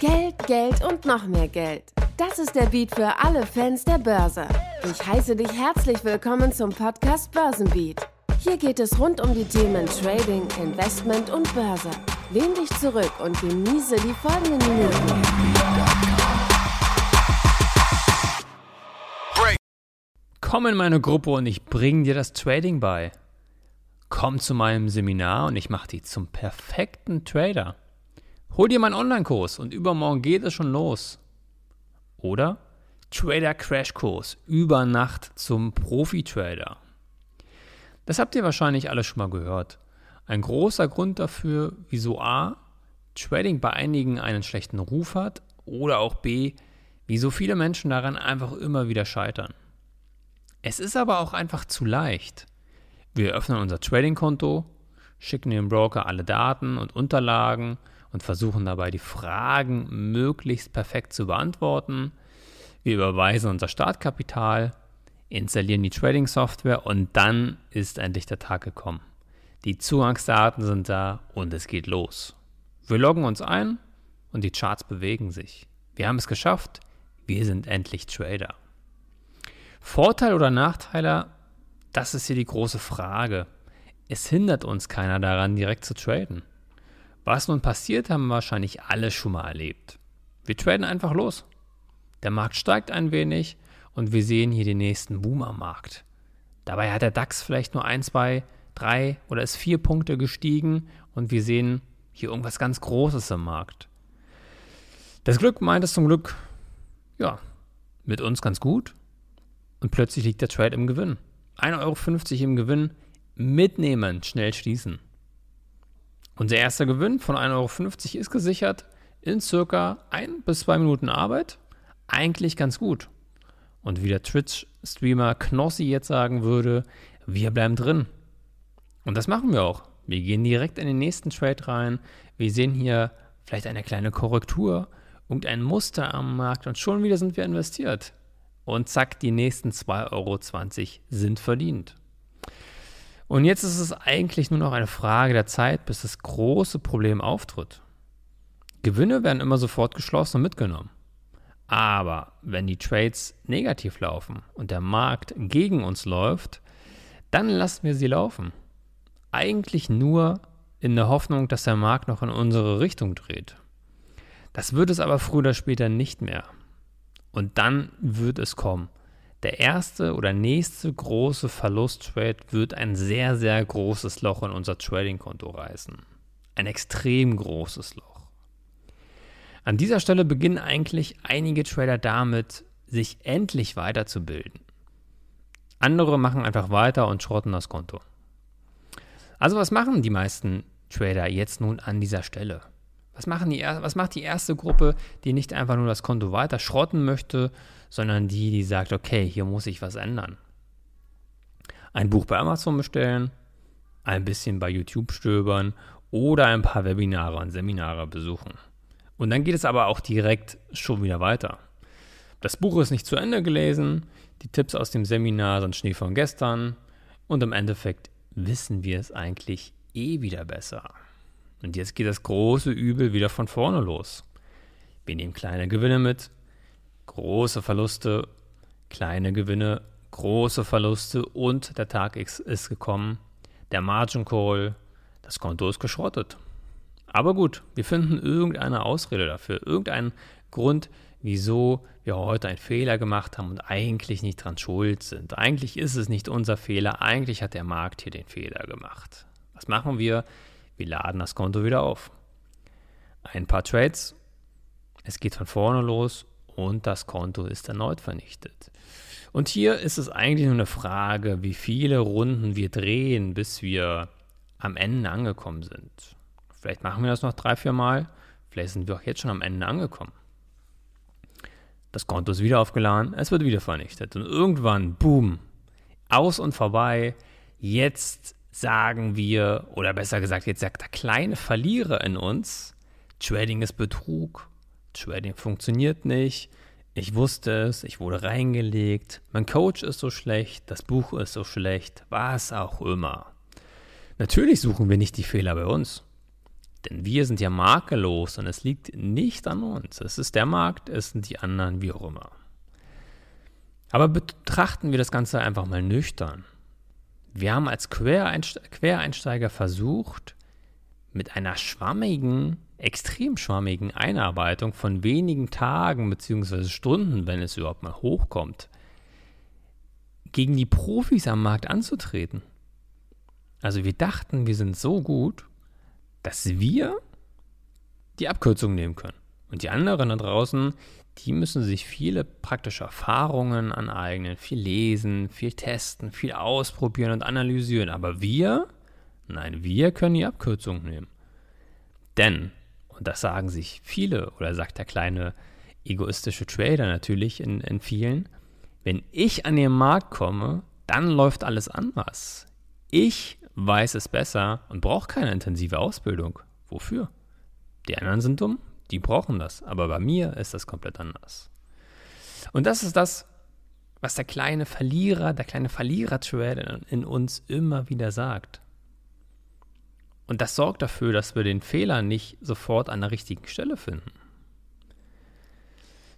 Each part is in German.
Geld, Geld und noch mehr Geld. Das ist der Beat für alle Fans der Börse. Ich heiße dich herzlich willkommen zum Podcast Börsenbeat. Hier geht es rund um die Themen Trading, Investment und Börse. Lehn dich zurück und genieße die folgenden Minuten. Komm in meine Gruppe und ich bring dir das Trading bei. Komm zu meinem Seminar und ich mache dich zum perfekten Trader. Hol dir meinen Online-Kurs und übermorgen geht es schon los. Oder Trader Crash Kurs über Nacht zum Profi-Trader. Das habt ihr wahrscheinlich alle schon mal gehört. Ein großer Grund dafür, wieso A, Trading bei einigen einen schlechten Ruf hat oder auch B, wieso viele Menschen daran einfach immer wieder scheitern. Es ist aber auch einfach zu leicht. Wir öffnen unser Trading-Konto, schicken dem Broker alle Daten und Unterlagen und versuchen dabei die Fragen möglichst perfekt zu beantworten. Wir überweisen unser Startkapital, installieren die Trading-Software und dann ist endlich der Tag gekommen. Die Zugangsdaten sind da und es geht los. Wir loggen uns ein und die Charts bewegen sich. Wir haben es geschafft. Wir sind endlich Trader. Vorteil oder Nachteile, das ist hier die große Frage. Es hindert uns keiner daran, direkt zu traden. Was nun passiert, haben wahrscheinlich alle schon mal erlebt. Wir traden einfach los. Der Markt steigt ein wenig und wir sehen hier den nächsten Boom am Markt. Dabei hat der DAX vielleicht nur ein, zwei, drei oder ist vier Punkte gestiegen und wir sehen hier irgendwas ganz Großes im Markt. Das Glück meint es zum Glück, ja, mit uns ganz gut und plötzlich liegt der Trade im Gewinn. 1,50 Euro im Gewinn, mitnehmen, schnell schließen. Unser erster Gewinn von 1,50 Euro ist gesichert in circa ein bis zwei Minuten Arbeit. Eigentlich ganz gut. Und wie der Twitch-Streamer Knossi jetzt sagen würde, wir bleiben drin. Und das machen wir auch. Wir gehen direkt in den nächsten Trade rein. Wir sehen hier vielleicht eine kleine Korrektur, irgendein Muster am Markt und schon wieder sind wir investiert. Und zack, die nächsten 2,20 Euro sind verdient. Und jetzt ist es eigentlich nur noch eine Frage der Zeit, bis das große Problem auftritt. Gewinne werden immer sofort geschlossen und mitgenommen. Aber wenn die Trades negativ laufen und der Markt gegen uns läuft, dann lassen wir sie laufen. Eigentlich nur in der Hoffnung, dass der Markt noch in unsere Richtung dreht. Das wird es aber früher oder später nicht mehr. Und dann wird es kommen. Der erste oder nächste große Verlusttrade wird ein sehr, sehr großes Loch in unser Trading-Konto reißen. Ein extrem großes Loch. An dieser Stelle beginnen eigentlich einige Trader damit, sich endlich weiterzubilden. Andere machen einfach weiter und schrotten das Konto. Also was machen die meisten Trader jetzt nun an dieser Stelle? Was, machen die, was macht die erste Gruppe, die nicht einfach nur das Konto weiter schrotten möchte, sondern die, die sagt, okay, hier muss ich was ändern? Ein Buch bei Amazon bestellen, ein bisschen bei YouTube stöbern oder ein paar Webinare und Seminare besuchen. Und dann geht es aber auch direkt schon wieder weiter. Das Buch ist nicht zu Ende gelesen, die Tipps aus dem Seminar sind Schnee von gestern und im Endeffekt wissen wir es eigentlich eh wieder besser. Und jetzt geht das große Übel wieder von vorne los. Wir nehmen kleine Gewinne mit, große Verluste, kleine Gewinne, große Verluste und der Tag X ist gekommen. Der Margin Call, das Konto ist geschrottet. Aber gut, wir finden irgendeine Ausrede dafür, irgendeinen Grund, wieso wir heute einen Fehler gemacht haben und eigentlich nicht dran schuld sind. Eigentlich ist es nicht unser Fehler, eigentlich hat der Markt hier den Fehler gemacht. Was machen wir? Wir laden das Konto wieder auf. Ein paar Trades, es geht von vorne los und das Konto ist erneut vernichtet. Und hier ist es eigentlich nur eine Frage, wie viele Runden wir drehen, bis wir am Ende angekommen sind. Vielleicht machen wir das noch drei, vier Mal. Vielleicht sind wir auch jetzt schon am Ende angekommen. Das Konto ist wieder aufgeladen, es wird wieder vernichtet. Und irgendwann, boom, aus und vorbei. Jetzt sagen wir, oder besser gesagt, jetzt sagt der kleine Verlierer in uns, Trading ist Betrug, Trading funktioniert nicht, ich wusste es, ich wurde reingelegt, mein Coach ist so schlecht, das Buch ist so schlecht, was auch immer. Natürlich suchen wir nicht die Fehler bei uns. Denn wir sind ja makellos und es liegt nicht an uns. Es ist der Markt, es sind die anderen, wie auch immer. Aber betrachten wir das Ganze einfach mal nüchtern. Wir haben als Quereinsteiger versucht, mit einer schwammigen, extrem schwammigen Einarbeitung von wenigen Tagen bzw. Stunden, wenn es überhaupt mal hochkommt, gegen die Profis am Markt anzutreten. Also wir dachten, wir sind so gut, dass wir die Abkürzung nehmen können. Und die anderen da draußen, die müssen sich viele praktische Erfahrungen aneignen, viel lesen, viel testen, viel ausprobieren und analysieren. Aber wir, nein, wir können die Abkürzung nehmen. Denn, und das sagen sich viele, oder sagt der kleine egoistische Trader natürlich in, in vielen, wenn ich an den Markt komme, dann läuft alles anders. Ich weiß es besser und brauche keine intensive Ausbildung. Wofür? Die anderen sind dumm, die brauchen das, aber bei mir ist das komplett anders. Und das ist das, was der kleine Verlierer, der kleine Verlierer-Trader in uns immer wieder sagt. Und das sorgt dafür, dass wir den Fehler nicht sofort an der richtigen Stelle finden.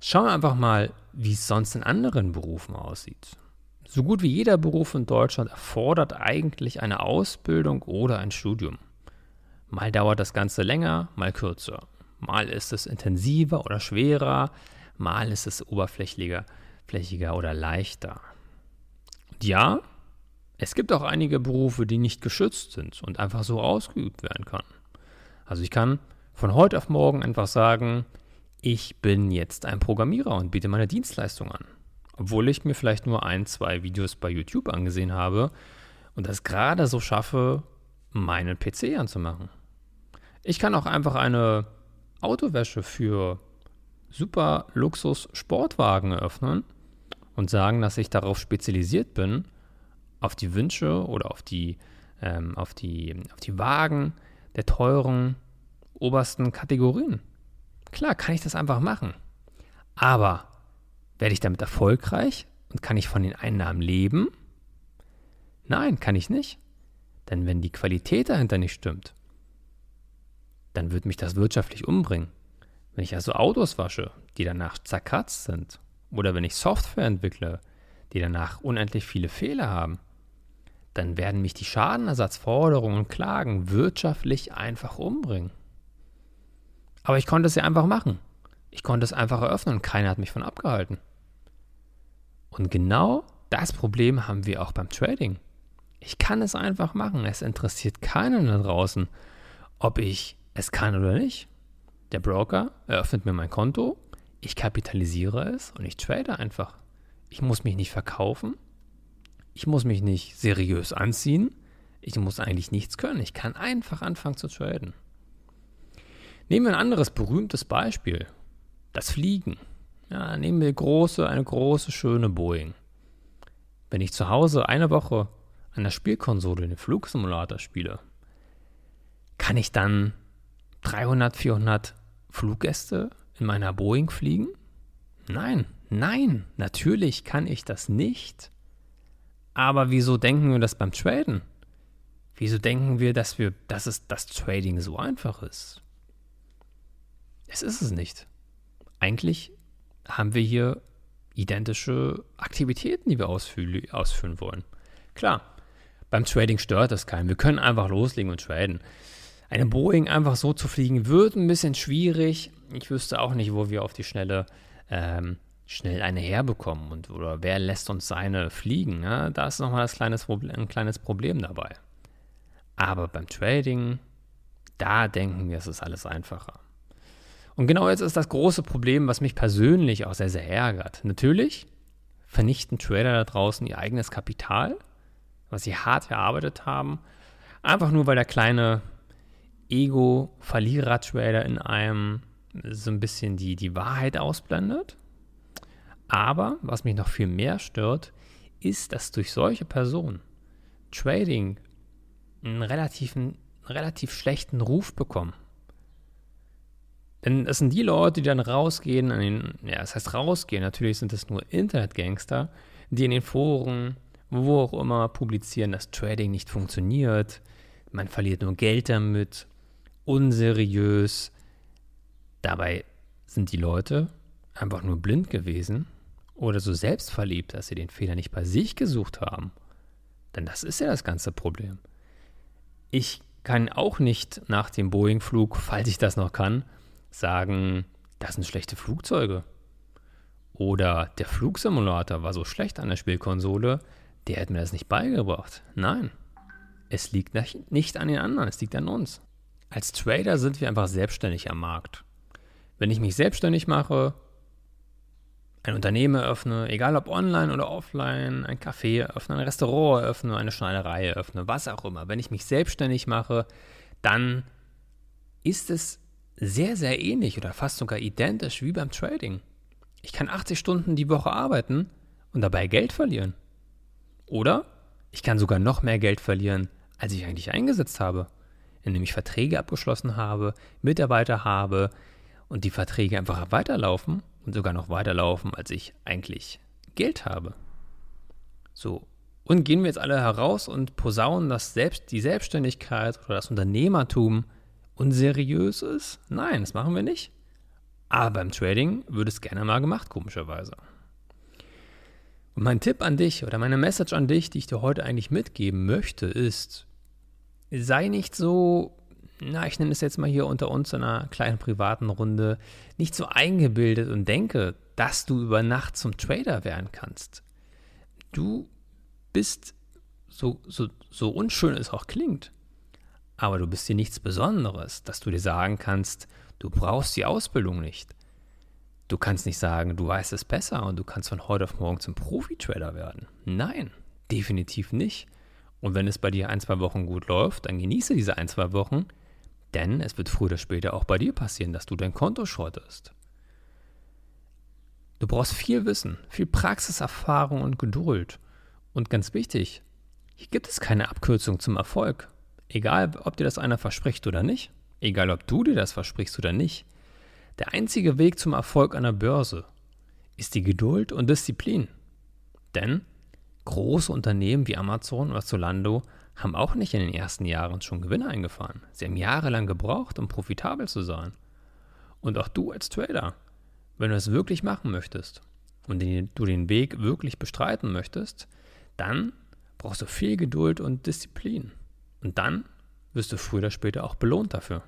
Schauen wir einfach mal, wie es sonst in anderen Berufen aussieht. So gut wie jeder Beruf in Deutschland erfordert eigentlich eine Ausbildung oder ein Studium. Mal dauert das Ganze länger, mal kürzer. Mal ist es intensiver oder schwerer, mal ist es oberflächlicher flächiger oder leichter. Und ja, es gibt auch einige Berufe, die nicht geschützt sind und einfach so ausgeübt werden können. Also ich kann von heute auf morgen einfach sagen, ich bin jetzt ein Programmierer und biete meine Dienstleistung an. Obwohl ich mir vielleicht nur ein, zwei Videos bei YouTube angesehen habe und das gerade so schaffe, meinen PC anzumachen. Ich kann auch einfach eine Autowäsche für super Luxus-Sportwagen eröffnen und sagen, dass ich darauf spezialisiert bin, auf die Wünsche oder auf die, ähm, auf die, auf die Wagen der teuren obersten Kategorien. Klar, kann ich das einfach machen. Aber werde ich damit erfolgreich und kann ich von den Einnahmen leben? Nein, kann ich nicht. Denn wenn die Qualität dahinter nicht stimmt, dann wird mich das wirtschaftlich umbringen. Wenn ich also Autos wasche, die danach zerkratzt sind, oder wenn ich Software entwickle, die danach unendlich viele Fehler haben, dann werden mich die Schadenersatzforderungen und Klagen wirtschaftlich einfach umbringen. Aber ich konnte es ja einfach machen. Ich konnte es einfach eröffnen und keiner hat mich von abgehalten. Und genau das Problem haben wir auch beim Trading. Ich kann es einfach machen. Es interessiert keinen da draußen, ob ich es kann oder nicht. Der Broker eröffnet mir mein Konto, ich kapitalisiere es und ich trade einfach. Ich muss mich nicht verkaufen. Ich muss mich nicht seriös anziehen. Ich muss eigentlich nichts können. Ich kann einfach anfangen zu traden. Nehmen wir ein anderes berühmtes Beispiel. Das Fliegen. Ja, nehmen wir große, eine große, schöne Boeing. Wenn ich zu Hause eine Woche an der Spielkonsole den Flugsimulator spiele, kann ich dann 300, 400 Fluggäste in meiner Boeing fliegen? Nein, nein, natürlich kann ich das nicht. Aber wieso denken wir das beim Traden? Wieso denken wir, dass wir, dass es das Trading so einfach ist? Es ist es nicht. Eigentlich haben wir hier identische Aktivitäten, die wir ausführen, ausführen wollen. Klar, beim Trading stört das keinen. Wir können einfach loslegen und traden. Eine Boeing einfach so zu fliegen, wird ein bisschen schwierig. Ich wüsste auch nicht, wo wir auf die Schnelle ähm, schnell eine herbekommen und oder wer lässt uns seine fliegen. Ja? Da ist nochmal kleines ein kleines Problem dabei. Aber beim Trading, da denken wir, es ist alles einfacher. Und genau jetzt ist das große Problem, was mich persönlich auch sehr, sehr ärgert. Natürlich vernichten Trader da draußen ihr eigenes Kapital, was sie hart erarbeitet haben, einfach nur weil der kleine Ego-Verlierer-Trader in einem so ein bisschen die, die Wahrheit ausblendet. Aber was mich noch viel mehr stört, ist, dass durch solche Personen Trading einen relativ, einen relativ schlechten Ruf bekommen. Denn es sind die Leute, die dann rausgehen, an den, ja, das heißt rausgehen, natürlich sind es nur Internetgangster, die in den Foren, wo auch immer, publizieren, dass Trading nicht funktioniert, man verliert nur Geld damit unseriös. Dabei sind die Leute einfach nur blind gewesen oder so selbstverliebt, dass sie den Fehler nicht bei sich gesucht haben. Denn das ist ja das ganze Problem. Ich kann auch nicht nach dem Boeing-Flug, falls ich das noch kann, sagen, das sind schlechte Flugzeuge. Oder der Flugsimulator war so schlecht an der Spielkonsole, der hätte mir das nicht beigebracht. Nein, es liegt nicht an den anderen, es liegt an uns. Als Trader sind wir einfach selbstständig am Markt. Wenn ich mich selbstständig mache, ein Unternehmen eröffne, egal ob online oder offline, ein Café eröffne, ein Restaurant eröffne, eine Schneiderei eröffne, was auch immer. Wenn ich mich selbstständig mache, dann ist es sehr, sehr ähnlich oder fast sogar identisch wie beim Trading. Ich kann 80 Stunden die Woche arbeiten und dabei Geld verlieren. Oder ich kann sogar noch mehr Geld verlieren, als ich eigentlich eingesetzt habe, indem ich Verträge abgeschlossen habe, Mitarbeiter habe und die Verträge einfach weiterlaufen und sogar noch weiterlaufen, als ich eigentlich Geld habe. So. Und gehen wir jetzt alle heraus und posaunen, dass selbst die Selbstständigkeit oder das Unternehmertum unseriös ist? Nein, das machen wir nicht. Aber beim Trading wird es gerne mal gemacht, komischerweise. Und mein Tipp an dich oder meine Message an dich, die ich dir heute eigentlich mitgeben möchte, ist, sei nicht so na, ich nenne es jetzt mal hier unter uns in einer kleinen privaten Runde, nicht so eingebildet und denke, dass du über Nacht zum Trader werden kannst. Du bist, so, so, so unschön es auch klingt, aber du bist dir nichts Besonderes, dass du dir sagen kannst, du brauchst die Ausbildung nicht. Du kannst nicht sagen, du weißt es besser und du kannst von heute auf morgen zum Profi-Trader werden. Nein, definitiv nicht. Und wenn es bei dir ein, zwei Wochen gut läuft, dann genieße diese ein, zwei Wochen denn es wird früher oder später auch bei dir passieren, dass du dein Konto schrottest. Du brauchst viel Wissen, viel Praxiserfahrung und Geduld. Und ganz wichtig, hier gibt es keine Abkürzung zum Erfolg. Egal, ob dir das einer verspricht oder nicht, egal, ob du dir das versprichst oder nicht. Der einzige Weg zum Erfolg an der Börse ist die Geduld und Disziplin. Denn große Unternehmen wie Amazon oder Zolando haben auch nicht in den ersten Jahren schon Gewinne eingefahren. Sie haben jahrelang gebraucht, um profitabel zu sein. Und auch du als Trader, wenn du es wirklich machen möchtest und du den Weg wirklich bestreiten möchtest, dann brauchst du viel Geduld und Disziplin. Und dann wirst du früher oder später auch belohnt dafür.